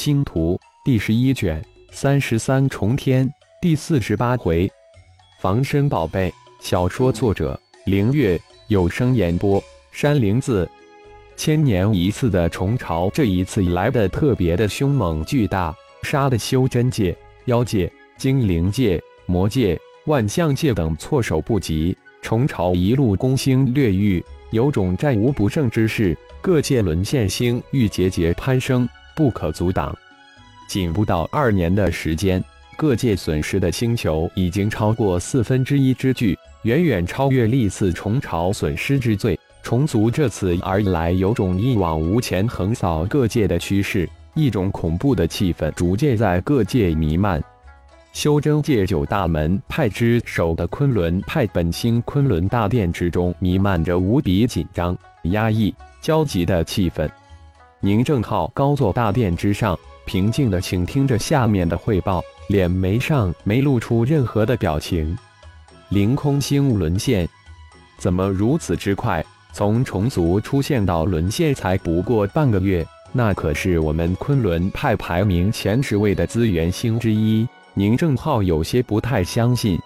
星图第十一卷三十三重天第四十八回，防身宝贝小说作者：凌月，有声演播：山灵子。千年一次的虫潮，这一次来的特别的凶猛巨大，杀的修真界、妖界、精灵界、魔界、万象界等措手不及。虫潮一路攻星掠域，有种战无不胜之势，各界沦陷星域节节攀升。不可阻挡，仅不到二年的时间，各界损失的星球已经超过四分之一之巨，远远超越历次虫潮损失之最。虫族这次而来，有种一往无前横扫各界的趋势，一种恐怖的气氛逐渐在各界弥漫。修真界九大门派之首的昆仑派本星昆仑大殿之中，弥漫着无比紧张、压抑、焦急的气氛。宁正浩高坐大殿之上，平静地倾听着下面的汇报，脸眉上没露出任何的表情。凌空星沦陷，怎么如此之快？从虫族出现到沦陷才不过半个月，那可是我们昆仑派排名前十位的资源星之一。宁正浩有些不太相信。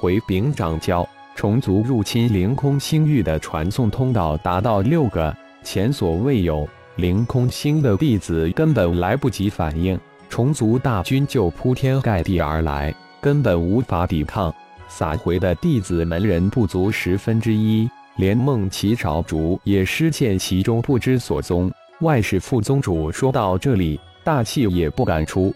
回禀掌教，虫族入侵凌空星域的传送通道达到六个，前所未有。凌空星的弟子根本来不及反应，虫族大军就铺天盖地而来，根本无法抵抗。撒回的弟子门人不足十分之一，连梦奇少主也失陷其中，不知所踪。外室副宗主说到这里，大气也不敢出。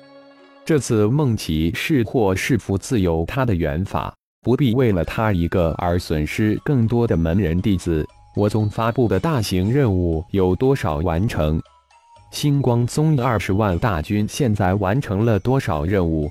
这次梦奇是祸是福，自有他的缘法，不必为了他一个而损失更多的门人弟子。我宗发布的大型任务有多少完成？星光宗二十万大军现在完成了多少任务？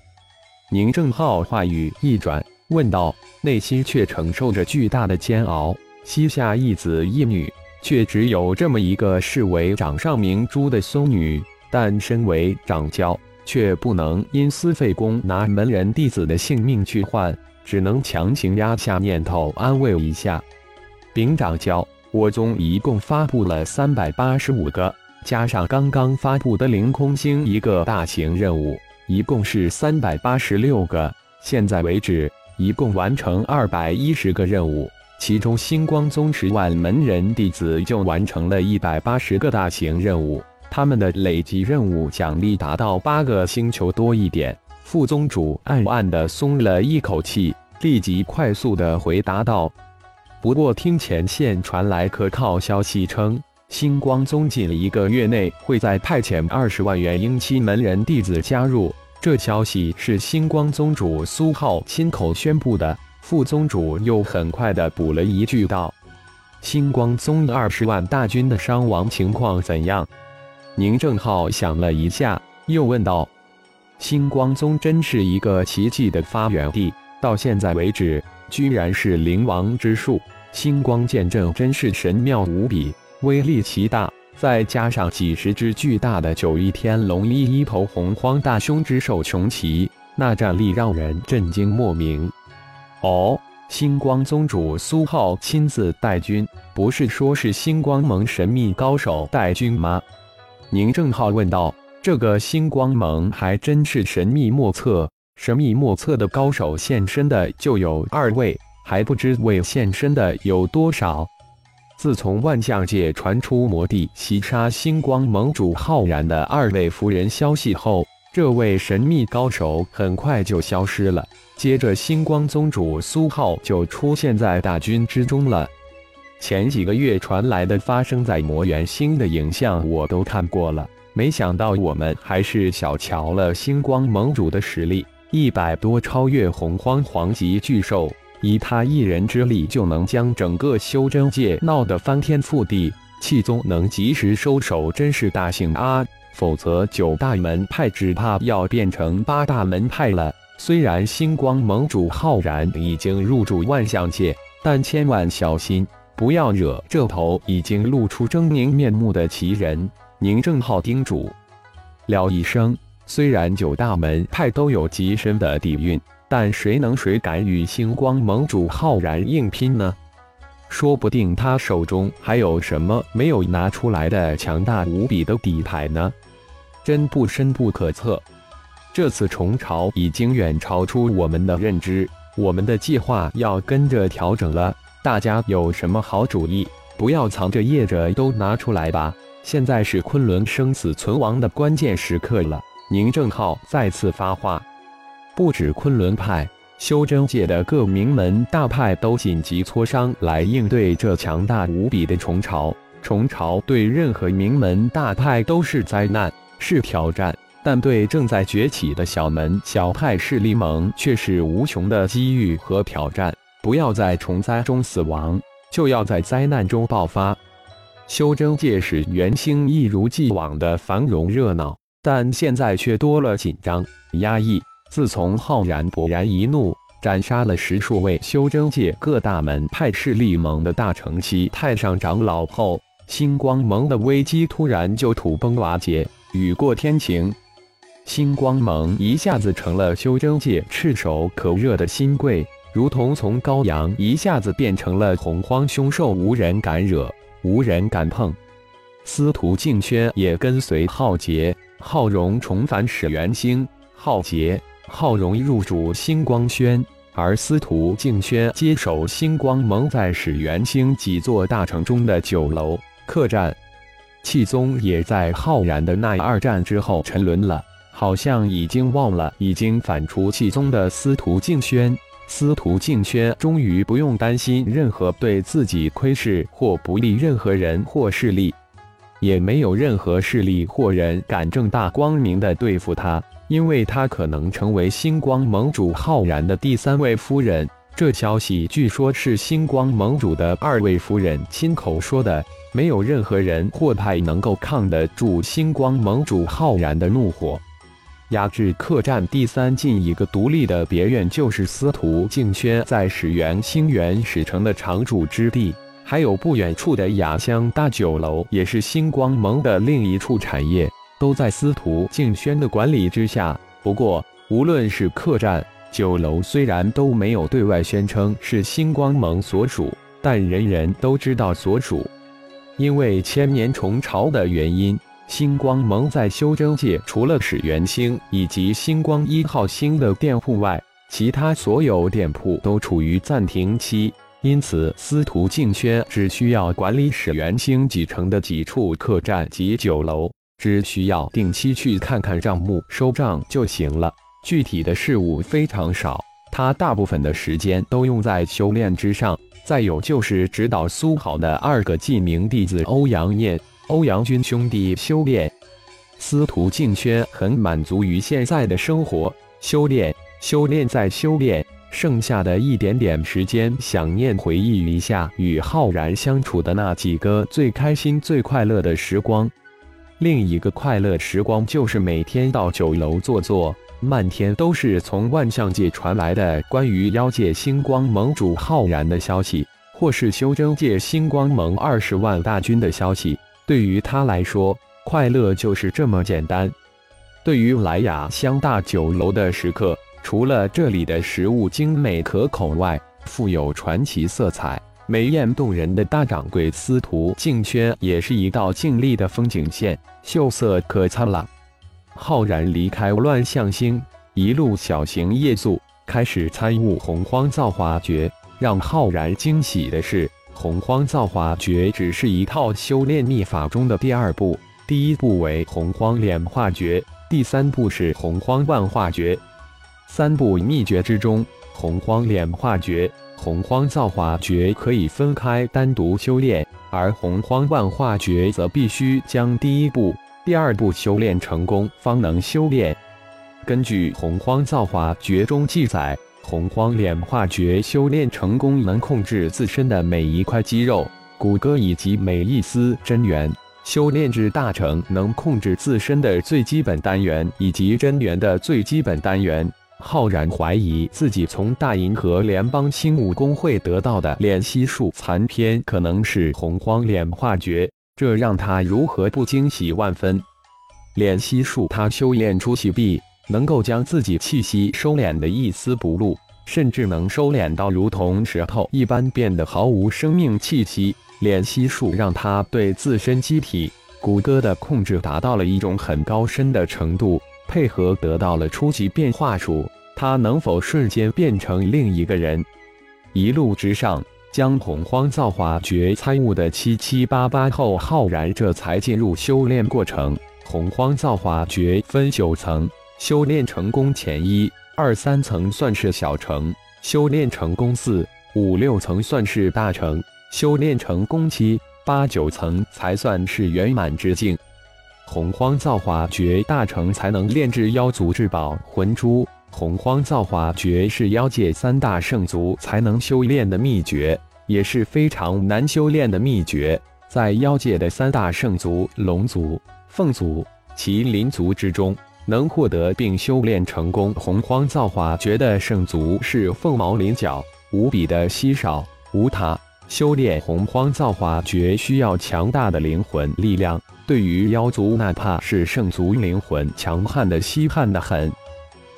宁正浩话语一转，问道，内心却承受着巨大的煎熬。膝下一子一女，却只有这么一个视为掌上明珠的孙女，但身为掌教，却不能因私废公拿门人弟子的性命去换，只能强行压下念头，安慰一下。禀掌教。我宗一共发布了三百八十五个，加上刚刚发布的凌空星一个大型任务，一共是三百八十六个。现在为止，一共完成二百一十个任务，其中星光宗十万门人弟子就完成了一百八十个大型任务，他们的累计任务奖励达到八个星球多一点。副宗主暗暗的松了一口气，立即快速的回答道。不过，听前线传来可靠消息称，星光宗近一个月内会再派遣二十万元英期门人弟子加入。这消息是星光宗主苏浩亲口宣布的。副宗主又很快的补了一句道：“星光宗二十万大军的伤亡情况怎样？”宁正浩想了一下，又问道：“星光宗真是一个奇迹的发源地，到现在为止。”居然是灵王之术，星光剑阵真是神妙无比，威力奇大。再加上几十只巨大的九翼天龙，一一头洪荒大凶之兽穷奇，那战力让人震惊莫名。哦，星光宗主苏浩亲自带军，不是说是星光盟神秘高手带军吗？宁正浩问道。这个星光盟还真是神秘莫测。神秘莫测的高手现身的就有二位，还不知未现身的有多少。自从万象界传出魔帝袭杀星光盟主浩然的二位夫人消息后，这位神秘高手很快就消失了。接着，星光宗主苏浩就出现在大军之中了。前几个月传来的发生在魔元星的影像我都看过了，没想到我们还是小瞧了星光盟主的实力。一百多超越洪荒皇级巨兽，以他一人之力就能将整个修真界闹得翻天覆地。气宗能及时收手，真是大幸啊！否则九大门派只怕要变成八大门派了。虽然星光盟主浩然已经入驻万象界，但千万小心，不要惹这头已经露出狰狞面目的奇人。宁正浩叮嘱了一声。虽然九大门派都有极深的底蕴，但谁能谁敢与星光盟主浩然硬拼呢？说不定他手中还有什么没有拿出来的强大无比的底牌呢？真不深不可测。这次虫潮已经远超出我们的认知，我们的计划要跟着调整了。大家有什么好主意？不要藏着掖着，都拿出来吧！现在是昆仑生死存亡的关键时刻了。宁正浩再次发话，不止昆仑派，修真界的各名门大派都紧急磋商来应对这强大无比的虫潮。虫潮对任何名门大派都是灾难，是挑战。但对正在崛起的小门小派势力盟却是无穷的机遇和挑战。不要在虫灾中死亡，就要在灾难中爆发。修真界使元星一如既往的繁荣热闹，但现在却多了紧张、压抑。自从浩然勃然一怒，斩杀了十数位修真界各大门派势力盟的大成期太上长老后，星光盟的危机突然就土崩瓦解，雨过天晴。星光盟一下子成了修真界炙手可热的新贵，如同从羔羊一下子变成了洪荒凶兽，无人敢惹，无人敢碰。司徒静轩也跟随浩劫、浩荣重返始元星，浩劫、浩荣入主星光轩，而司徒静轩接手星光盟在始元星几座大城中的酒楼客栈。气宗也在浩然的那二战之后沉沦了。好像已经忘了已经反出气宗的司徒静轩，司徒静轩终于不用担心任何对自己窥视或不利任何人或势力，也没有任何势力或人敢正大光明的对付他，因为他可能成为星光盟主浩然的第三位夫人。这消息据说是星光盟主的二位夫人亲口说的，没有任何人或派能够抗得住星光盟主浩然的怒火。压制客栈第三进一个独立的别院，就是司徒静轩在始元星元始城的常驻之地。还有不远处的雅香大酒楼，也是星光盟的另一处产业，都在司徒静轩的管理之下。不过，无论是客栈、酒楼，虽然都没有对外宣称是星光盟所属，但人人都知道所属，因为千年虫潮的原因。星光盟在修真界，除了始元星以及星光一号星的店铺外，其他所有店铺都处于暂停期。因此，司徒静轩只需要管理始元星几城的几处客栈及酒楼，只需要定期去看看账目、收账就行了。具体的事务非常少，他大部分的时间都用在修炼之上。再有就是指导苏好的二个记名弟子欧阳念。欧阳军兄弟修炼，司徒静轩很满足于现在的生活，修炼，修炼再修炼，剩下的一点点时间，想念回忆一下与浩然相处的那几个最开心、最快乐的时光。另一个快乐时光就是每天到酒楼坐坐，漫天都是从万象界传来的关于妖界星光盟主浩然的消息，或是修真界星光盟二十万大军的消息。对于他来说，快乐就是这么简单。对于莱雅香大酒楼的食客，除了这里的食物精美可口外，富有传奇色彩、美艳动人的大掌柜司徒静轩也是一道静丽的风景线，秀色可餐了。浩然离开乱象星，一路小行夜宿，开始参悟洪荒造化诀。让浩然惊喜的是。洪荒造化诀只是一套修炼秘法中的第二步，第一步为洪荒炼化诀，第三步是洪荒万化诀。三步秘诀之中，洪荒炼化诀、洪荒造化诀可以分开单独修炼，而洪荒万化诀则必须将第一步、第二步修炼成功方能修炼。根据洪荒造化诀中记载。洪荒炼化诀修炼成功，能控制自身的每一块肌肉、骨骼以及每一丝真元；修炼至大成，能控制自身的最基本单元以及真元的最基本单元。浩然怀疑自己从大银河联邦轻武工会得到的炼息术残篇可能是洪荒炼化诀，这让他如何不惊喜万分？炼息术，他修炼出气壁。能够将自己气息收敛的一丝不露，甚至能收敛到如同石头一般，变得毫无生命气息。炼息术让他对自身机体、骨骼的控制达到了一种很高深的程度，配合得到了初级变化术，他能否瞬间变成另一个人？一路之上，将洪荒造化诀参悟的七七八八后，浩然这才进入修炼过程。洪荒造化诀分九层，修炼成功前一二三层算是小成，修炼成功四五六层算是大成，修炼成功七八九层才算是圆满之境。洪荒造化诀大成才能炼制妖族至宝魂珠。洪荒造化诀是妖界三大圣族才能修炼的秘诀，也是非常难修炼的秘诀。在妖界的三大圣族龙族。凤族、麒麟族之中，能获得并修炼成功洪荒造化诀的圣族是凤毛麟角，无比的稀少。无他，修炼洪荒造化诀需要强大的灵魂力量。对于妖族，哪怕是圣族，灵魂强悍的稀罕的很。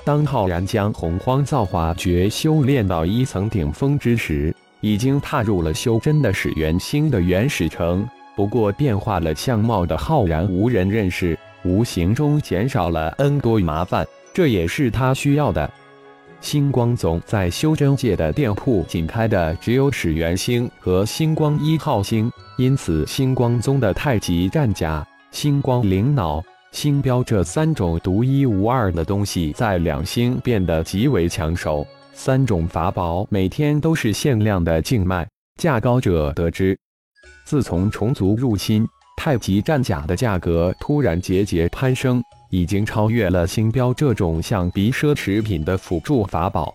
当浩然将洪荒造化诀修炼到一层顶峰之时，已经踏入了修真的始元星的原始城。不过，变化了相貌的浩然无人认识，无形中减少了 N 多麻烦，这也是他需要的。星光宗在修真界的店铺仅开的只有始元星和星光一号星，因此星光宗的太极战甲、星光灵脑、星标这三种独一无二的东西在两星变得极为抢手。三种法宝每天都是限量的竞卖，价高者得知。自从虫族入侵，太极战甲的价格突然节节攀升，已经超越了星标这种像比奢侈品的辅助法宝。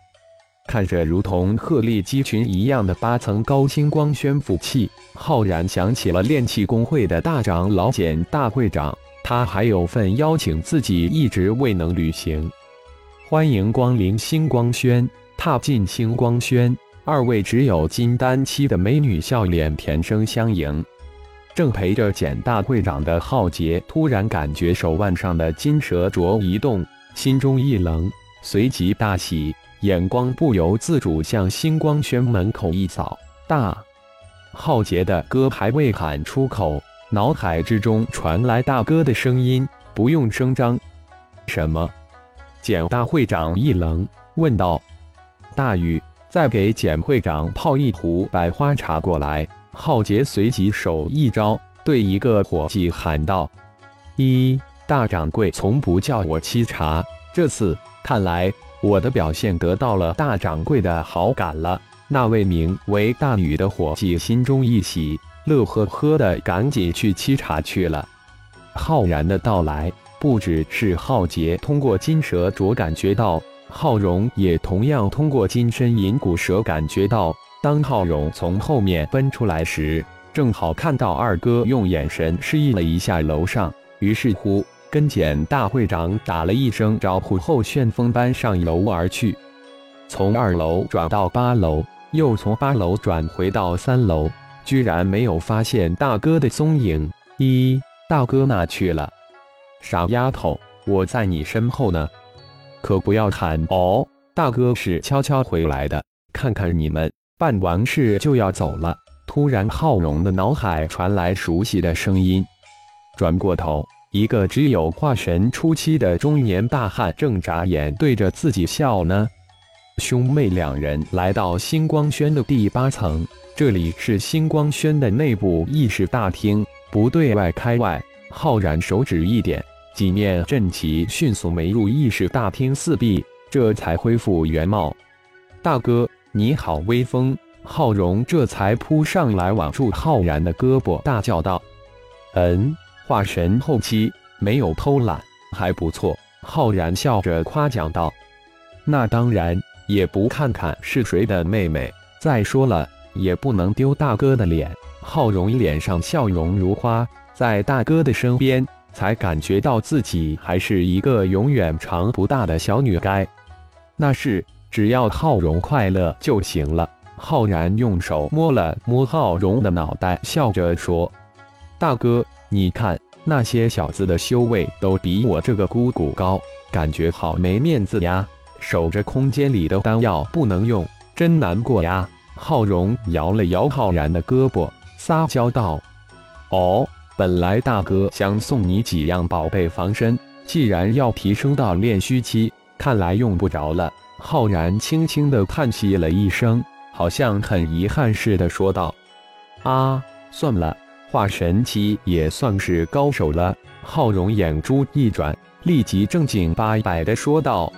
看着如同鹤立鸡群一样的八层高星光宣符器，浩然想起了炼气工会的大长老简大会长，他还有份邀请自己一直未能履行。欢迎光临星光轩，踏进星光轩。二位只有金丹期的美女笑脸甜声相迎，正陪着简大会长的浩杰突然感觉手腕上的金蛇镯一动，心中一冷，随即大喜，眼光不由自主向星光轩门口一扫。大浩杰的哥还未喊出口，脑海之中传来大哥的声音：“不用声张。”什么？简大会长一愣，问道：“大禹。”再给简会长泡一壶百花茶过来。浩杰随即手一招，对一个伙计喊道：“一大掌柜从不叫我沏茶，这次看来我的表现得到了大掌柜的好感了。”那位名为大禹的伙计心中一喜，乐呵呵的赶紧去沏茶去了。浩然的到来，不只是浩杰通过金蛇镯感觉到。浩荣也同样通过金身银骨蛇感觉到，当浩荣从后面奔出来时，正好看到二哥用眼神示意了一下楼上，于是乎跟简大会长打了一声招呼后，旋风般上楼而去。从二楼转到八楼，又从八楼转回到三楼，居然没有发现大哥的踪影。一大哥哪去了？傻丫头，我在你身后呢。可不要喊哦，大哥是悄悄回来的。看看你们办完事就要走了。突然，浩荣的脑海传来熟悉的声音。转过头，一个只有化神初期的中年大汉正眨眼对着自己笑呢。兄妹两人来到星光轩的第八层，这里是星光轩的内部议事大厅，不对外开外。浩然手指一点。几面阵旗迅速没入议事大厅四壁，这才恢复原貌。大哥，你好威风！浩荣这才扑上来挽住浩然的胳膊，大叫道：“嗯，化神后期没有偷懒，还不错。”浩然笑着夸奖道：“那当然，也不看看是谁的妹妹。再说了，也不能丢大哥的脸。”浩荣脸上笑容如花，在大哥的身边。才感觉到自己还是一个永远长不大的小女该，那是只要浩荣快乐就行了。浩然用手摸了摸浩荣的脑袋，笑着说：“大哥，你看那些小子的修为都比我这个姑姑高，感觉好没面子呀！守着空间里的丹药不能用，真难过呀。”浩荣摇了摇浩然的胳膊，撒娇道：“哦。”本来大哥想送你几样宝贝防身，既然要提升到炼虚期，看来用不着了。浩然轻轻的叹息了一声，好像很遗憾似的说道：“啊，算了，化神期也算是高手了。”浩荣眼珠一转，立即正经八百的说道：“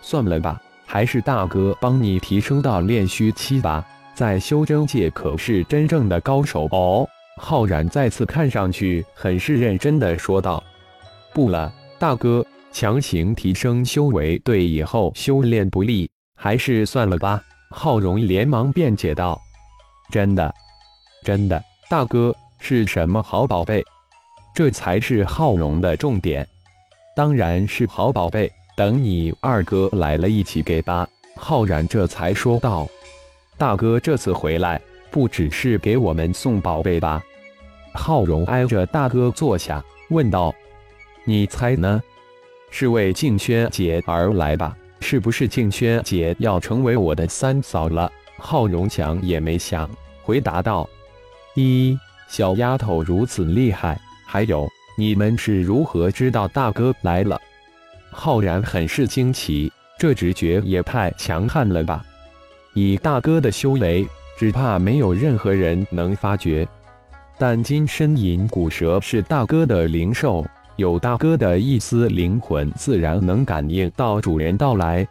算了吧，还是大哥帮你提升到炼虚期吧，在修真界可是真正的高手哦。”浩然再次看上去很是认真的说道：“不了，大哥，强行提升修为对以后修炼不利，还是算了吧。”浩荣连忙辩解道：“真的，真的，大哥是什么好宝贝？这才是浩荣的重点。当然是好宝贝，等你二哥来了一起给吧。”浩然这才说道：“大哥这次回来。”不只是给我们送宝贝吧？浩荣挨着大哥坐下，问道：“你猜呢？是为静轩姐而来吧？是不是静轩姐要成为我的三嫂了？”浩荣想也没想，回答道：“一小丫头如此厉害，还有你们是如何知道大哥来了？”浩然很是惊奇，这直觉也太强悍了吧！以大哥的修为。只怕没有任何人能发觉，但金身银骨蛇是大哥的灵兽，有大哥的一丝灵魂，自然能感应到主人到来。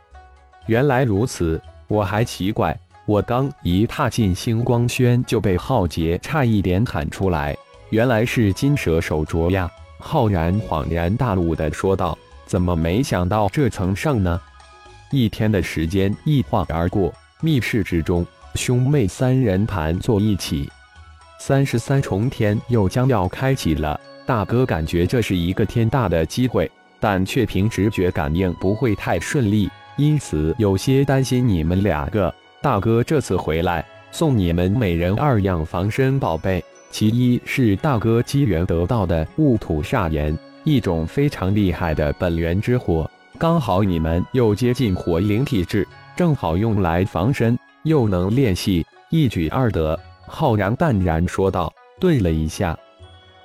原来如此，我还奇怪，我刚一踏进星光轩就被浩劫差一点喊出来，原来是金蛇手镯呀！浩然恍然大悟的说道：“怎么没想到这层上呢？”一天的时间一晃而过，密室之中。兄妹三人盘坐一起，三十三重天又将要开启了。大哥感觉这是一个天大的机会，但却凭直觉感应不会太顺利，因此有些担心你们两个。大哥这次回来，送你们每人二样防身宝贝，其一是大哥机缘得到的雾土煞炎，一种非常厉害的本源之火，刚好你们又接近火灵体质，正好用来防身。又能练习，一举二得。浩然淡然说道，顿了一下，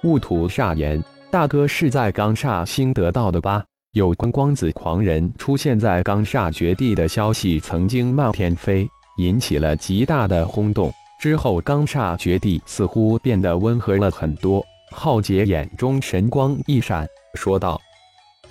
雾土煞炎，大哥是在刚煞星得到的吧？有关光子狂人出现在刚煞绝地的消息曾经漫天飞，引起了极大的轰动。之后，刚煞绝地似乎变得温和了很多。浩劫眼中神光一闪，说道：“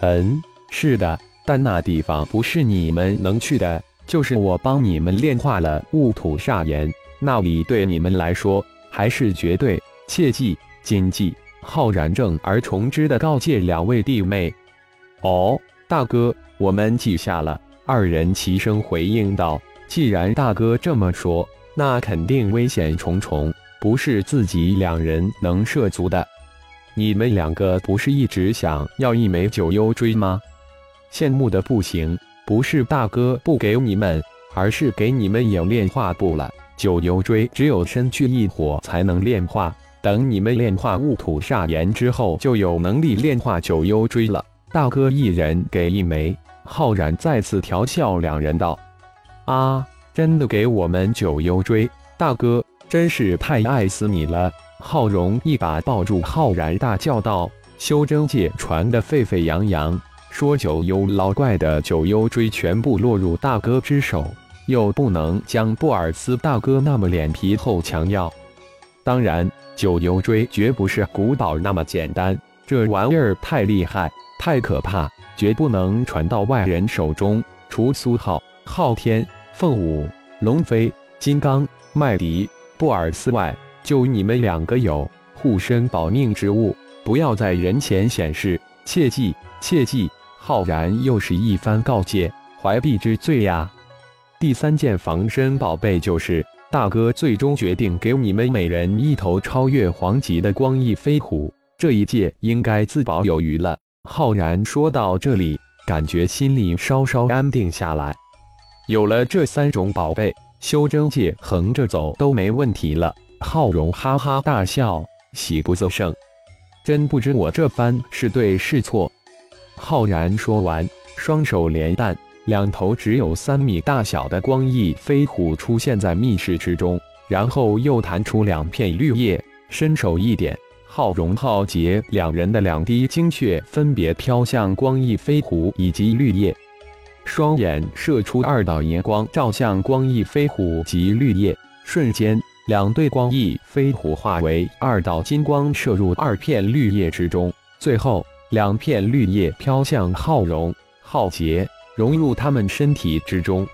嗯，是的，但那地方不是你们能去的。”就是我帮你们炼化了雾土煞炎，那里对你们来说还是绝对切记谨记。浩然正而重之的告诫两位弟妹。哦，大哥，我们记下了。二人齐声回应道：“既然大哥这么说，那肯定危险重重，不是自己两人能涉足的。你们两个不是一直想要一枚九幽锥吗？羡慕的不行。”不是大哥不给你们，而是给你们也炼化不了九幽锥，只有身具异火才能炼化。等你们炼化戊土煞炎之后，就有能力炼化九幽锥了。大哥一人给一枚。浩然再次调笑两人道：“啊，真的给我们九幽锥？大哥真是太爱死你了！”浩荣一把抱住浩然，大叫道：“修真界传得沸沸扬扬。”说九幽老怪的九幽锥全部落入大哥之手，又不能将布尔斯大哥那么脸皮厚强要。当然，九牛锥绝不是古堡那么简单，这玩意儿太厉害、太可怕，绝不能传到外人手中。除苏浩、昊天、凤舞、龙飞、金刚、麦迪、布尔斯外，就你们两个有护身保命之物，不要在人前显示，切记，切记。浩然又是一番告诫，怀璧之罪呀！第三件防身宝贝就是大哥最终决定给你们每人一头超越黄级的光翼飞虎，这一届应该自保有余了。浩然说到这里，感觉心里稍稍安定下来。有了这三种宝贝，修真界横着走都没问题了。浩荣哈哈大笑，喜不自胜，真不知我这番是对是错。浩然说完，双手连弹，两头只有三米大小的光翼飞虎出现在密室之中，然后又弹出两片绿叶，伸手一点，浩荣、浩劫两人的两滴精血分别飘向光翼飞虎以及绿叶，双眼射出二道银光，照向光翼飞虎及绿叶。瞬间，两对光翼飞虎化为二道金光，射入二片绿叶之中。最后，两片绿叶飘向浩荣、浩劫，融入他们身体之中。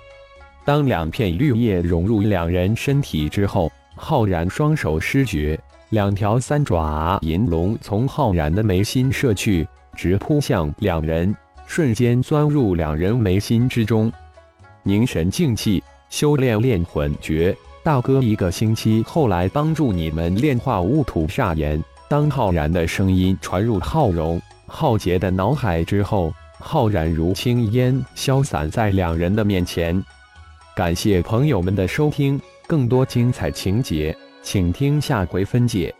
当两片绿叶融入两人身体之后，浩然双手失觉。两条三爪银龙从浩然的眉心射去，直扑向两人，瞬间钻入两人眉心之中。凝神静气，修炼炼魂诀。大哥，一个星期后来帮助你们炼化雾土煞炎。当浩然的声音传入浩荣、浩杰的脑海之后，浩然如轻烟消散在两人的面前。感谢朋友们的收听，更多精彩情节。请听下回分解。